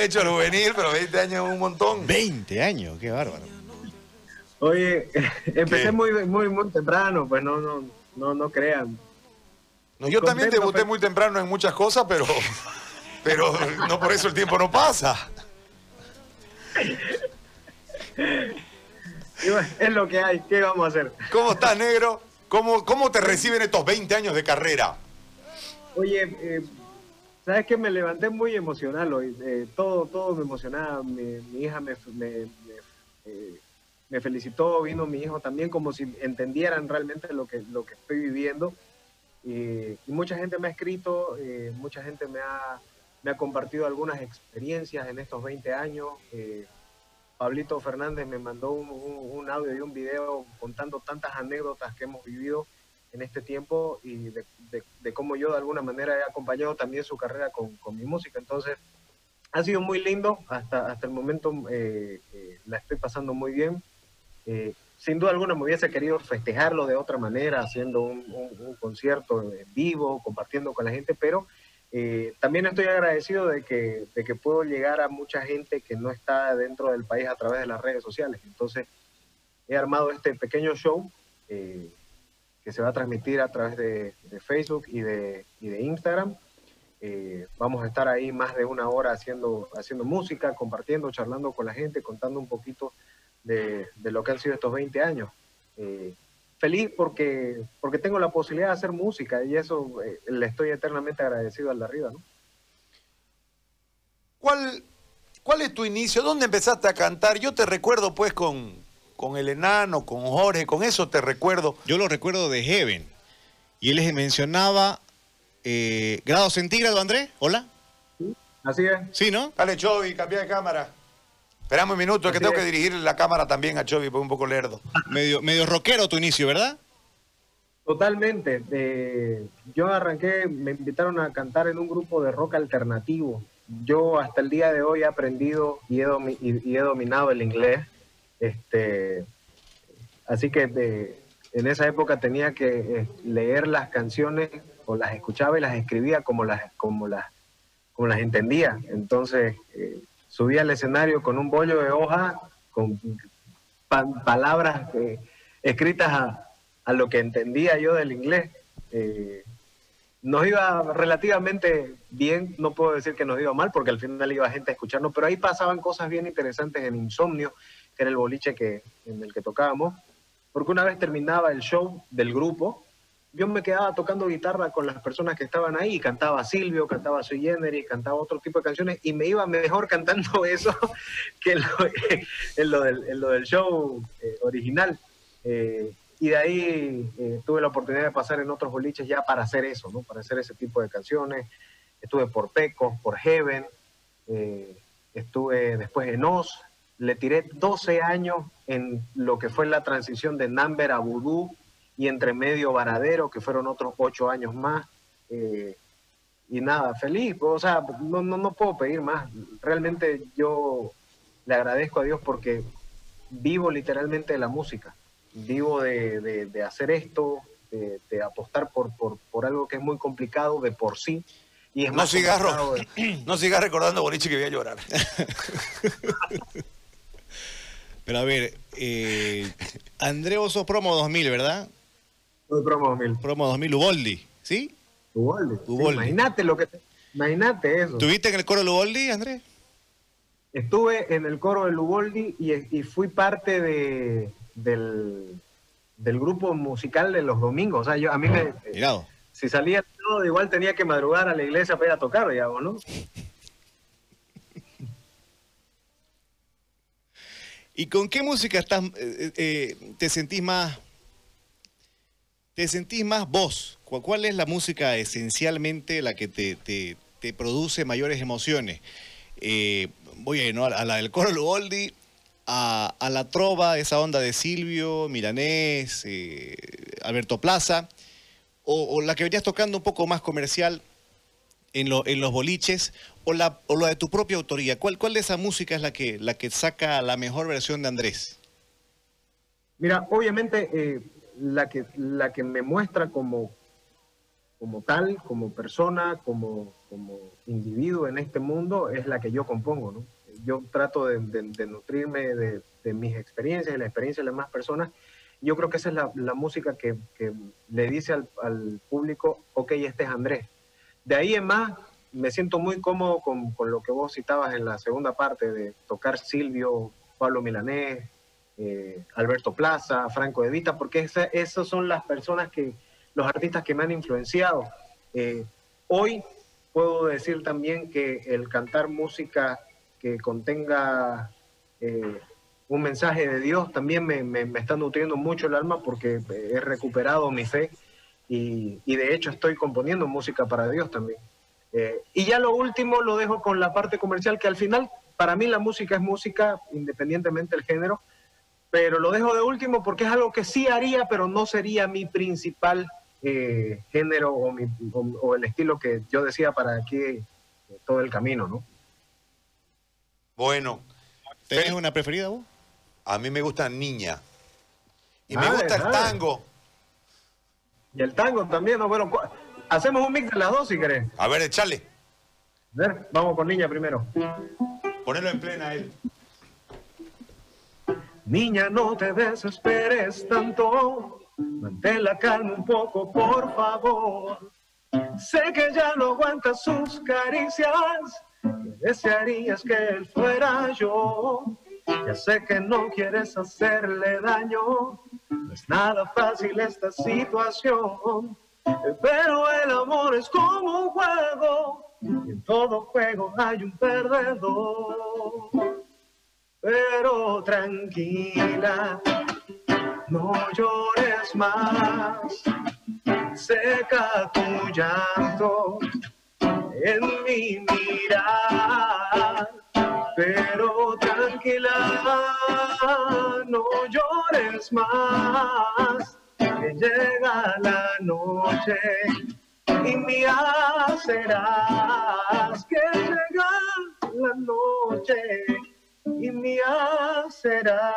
has hecho el juvenil, pero 20 años es un montón. 20 años, qué bárbaro. Oye, empecé muy, muy, muy temprano, pues no, no, no, no crean. No, yo también debuté pues. muy temprano en muchas cosas, pero, pero no por eso el tiempo no pasa. es lo que hay, ¿qué vamos a hacer? ¿Cómo estás, negro? ¿Cómo, cómo te reciben estos 20 años de carrera? Oye, eh, sabes que me levanté muy emocional. Eh, todo, todo me emocionaba. Mi, hija me, eh, me, felicitó, vino mi hijo también, como si entendieran realmente lo que, estoy viviendo. y mucha gente me ha escrito, mucha gente me ha, me compartido algunas experiencias en estos 20 años. Pablito Fernández me mandó un, audio y un video contando tantas anécdotas que hemos vivido en este tiempo y de, cómo yo de alguna manera he acompañado también su carrera con, mi música. Entonces, ha sido muy lindo, hasta, hasta el momento eh, eh, la estoy pasando muy bien. Eh, sin duda alguna me hubiese querido festejarlo de otra manera, haciendo un concierto en vivo, compartiendo con la gente, pero eh, también estoy agradecido de que, de que puedo llegar a mucha gente que no está dentro del país a través de las redes sociales. Entonces, he armado este pequeño show se va a transmitir a través de, Facebook y de, y de Instagram. Eh, vamos a estar ahí más de una hora haciendo, haciendo música, compartiendo, charlando con la gente, contando un poquito de, lo que han sido estos 20 años feliz porque, porque tengo la posibilidad de hacer música y eso eh, le estoy eternamente agradecido al de arriba. ¿Cuál, ¿Cuál es tu inicio? ¿Dónde empezaste a cantar? Yo te recuerdo pues con, con el enano, con Jorge, con eso te recuerdo. Yo lo recuerdo de Heaven. Y él les mencionaba eh, grado centígrado, Andrés. Hola. Sí, así es. Sí, ¿no? Dale, Chovy, cambia de cámara. Esperamos un minuto, es que tengo que dirigir la cámara también a Chovy, porque un poco lerdo. Medio, medio rockero tu inicio, ¿verdad? Totalmente. Eh, yo arranqué, me invitaron a cantar en un grupo de rock alternativo. Yo hasta el día de hoy he aprendido y he, dominado el inglés. Este, así que en esa época tenía que eh, leer las canciones o las escuchaba y las escribía como las, como las, como las entendía. Entonces, eh, subía al escenario con un bollo de hoja, con palabras eh, escritas a, lo que entendía yo del inglés. Eh, nos iba relativamente bien, no puedo decir que nos iba mal, porque al final iba gente a escucharnos, pero ahí pasaban cosas bien interesantes en Insomnio, que era el boliche que, en el que tocábamos, porque una vez terminaba el show del grupo, yo me quedaba tocando guitarra con las personas que estaban ahí, cantaba Silvio, cantaba Sui Generis, cantaba otro tipo de canciones y me iba mejor cantando eso que en lo, del, show eh, original. Eh, y de ahí eh, tuve la oportunidad de pasar en otros boliches ya para hacer eso, ¿no? para hacer ese tipo de canciones. Estuve por Peco, por Heaven, estuve después en Oz, le tiré 12 años en lo que fue la transición de Number a Voodoo y entre medio Varadero, que fueron otros ocho años más. Eh, y nada, feliz, o sea, no, no, no puedo pedir más. Realmente yo le agradezco a Dios porque vivo literalmente de la música, vivo de, de, hacer esto, de, de apostar por, por, por, algo que es muy complicado de por sí. Y es no cigarro, no sigas recordando Borichi que voy a llorar. Pero a ver, eh, André Oso Promo 2000, ¿verdad? promo 2000. Promo 2000, Uboldi, ¿sí? Uboldi. imagínate lo que Imagínate eso. ¿Tuviste en el coro de Uboldi, Andrés? Estuve en el coro de Uboldi y, fui parte de, del, grupo musical de los domingos. O sea, yo, a mí me... Mirado. Si salía todo, igual tenía que madrugar a la iglesia para ir a tocar, digamos, ¿no? ¿Y con qué música estás, eh, eh, eh, te sentís más te sentís más vos? ¿Cuál es la música esencialmente la que te, produce mayores emociones? Voy a ir a la del coro Luboldi, a, la trova, esa onda de Silvio, Milanés, Alberto Plaza, o, la que venías tocando un poco más comercial en, los boliches, o la, de tu propia autoría. ¿Cuál, ¿Cuál de esa música es la que, la que saca la mejor versión de Andrés? Mira, obviamente... Eh, la que, la que me muestra como, como tal, como persona, como, como individuo en este mundo, es la que yo compongo, ¿no? Yo trato de, nutrirme de, mis experiencias y la experiencia de las demás personas. Yo creo que esa es la, música que, le dice al, al, público, ok, este es Andrés. De ahí en más, me siento muy cómodo con, con, lo que vos citabas en la segunda parte de tocar Silvio, Pablo Milanés, eh, Alberto Plaza, Franco De Vita, porque esas son las personas que, los artistas que me han influenciado. Eh, hoy puedo decir también que el cantar música que contenga eh, un mensaje de Dios también me, me, está nutriendo mucho el alma porque he recuperado mi fe y, y de hecho estoy componiendo música para Dios también. Eh, y ya lo último lo dejo con la parte comercial, que al final para mí la música es música, independientemente del género, pero lo dejo de último porque es algo que sí haría, pero no sería mi principal eh, género o, el estilo que yo decía para aquí eh, todo el camino, ¿no? Bueno. ¿Tienes una preferida vos? A mí me gusta Niña. Y me gusta el tango. Y el tango también, ¿no? Bueno, Hacemos un mix de las dos si querés. A ver, échale. A ver, vamos con niña primero. Ponelo en plena él. Niña, no te desesperes tanto. Mantén la calma un poco, por favor. Sé que ya no aguantas sus caricias. desearías que él fuera yo. Ya sé que no quieres hacerle daño. No es nada fácil esta situación. Pero el amor es como un juego, y en todo juego hay un perdedor. Pero tranquila, no llores más, seca tu llanto en mi mirar. Pero tranquila, no llores más que llega la noche y me serás que llega la noche y me serás.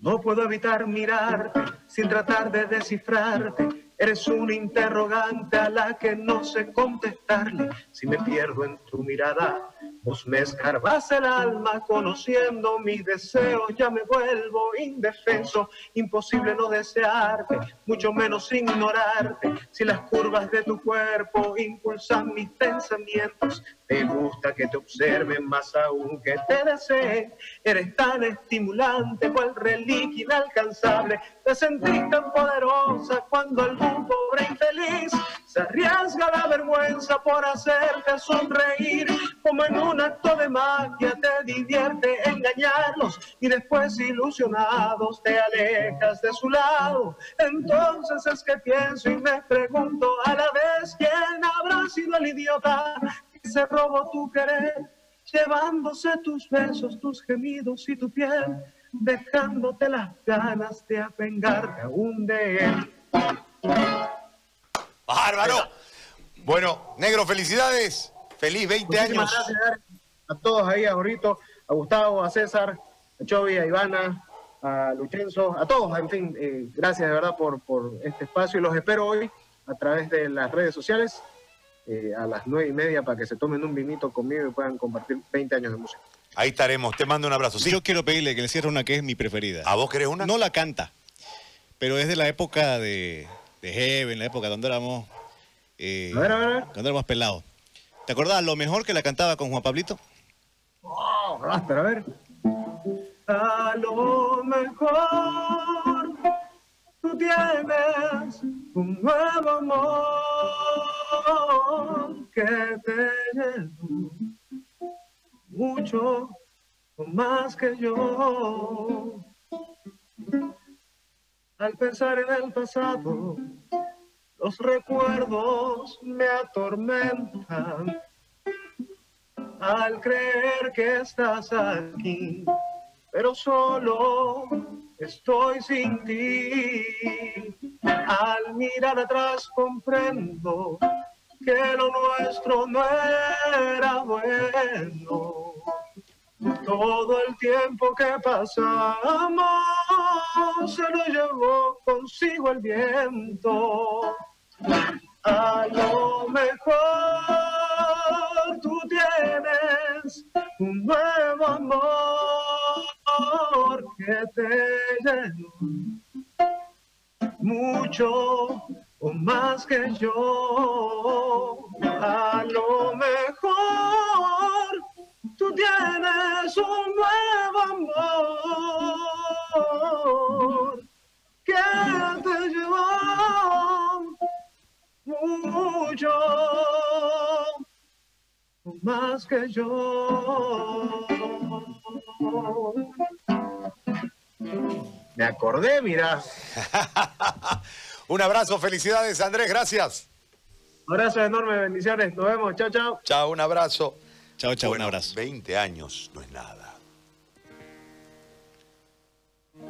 No puedo evitar mirarte sin tratar de descifrarte. Eres un interrogante a la que no sé contestarle. Si me pierdo en tu mirada, Vos me escarbas el alma conociendo mis deseos, ya me vuelvo indefenso, imposible no desearte, mucho menos ignorarte. Si las curvas de tu cuerpo impulsan mis pensamientos, te gusta que te observen más aún que te deseen. Eres tan estimulante cual reliquia inalcanzable. Te sentís tan poderosa cuando algún pobre infeliz. Se arriesga la vergüenza por hacerte sonreír. Como en un acto de magia te divierte engañarlos. Y después ilusionados te alejas de su lado. Entonces es que pienso y me pregunto a la vez quién habrá sido el idiota que se robó tu querer, llevándose tus besos, tus gemidos y tu piel, dejándote las ganas de apengarte aún de él. ¡Bárbaro! Bueno, negro, felicidades. Feliz 20 años. Gracias a todos ahí, a Jorrito, a Gustavo, a César, a Chovy, a Ivana, a Luchenzo, a todos, en fin, eh, gracias de verdad por, por este espacio y los espero hoy a través de las redes sociales eh, a las nueve y media para que se tomen un vinito conmigo y puedan compartir 20 años de música. Ahí estaremos, te mando un abrazo. Yo quiero pedirle que le cierre una que es mi preferida. ¿A vos querés una? No la canta, pero es de la época de, de Heaven, la época donde éramos, eh, a ver, a ver. cuando éramos pelados. ¿Te acordás lo mejor que la cantaba con Juan Pablito? Oh, pero a ver. A lo mejor tú tienes un nuevo amor que te mucho más que yo. Al pensar en el pasado, los recuerdos me atormentan al creer que estás aquí, pero solo estoy sin ti. Al mirar atrás comprendo que lo nuestro no era bueno. Todo el tiempo que pasamos se lo llevó consigo el viento. A lo mejor tú tienes un nuevo amor que te llenó mucho o más que yo. Tienes un nuevo amor que te llevó mucho más que yo. Me acordé, mira. Un abrazo, felicidades Andrés, gracias. Abrazo enorme, bendiciones. Nos vemos. Chao, chao. Chao, un abrazo. Chao, chao, Bueno, un abrazo. 20 años no es nada.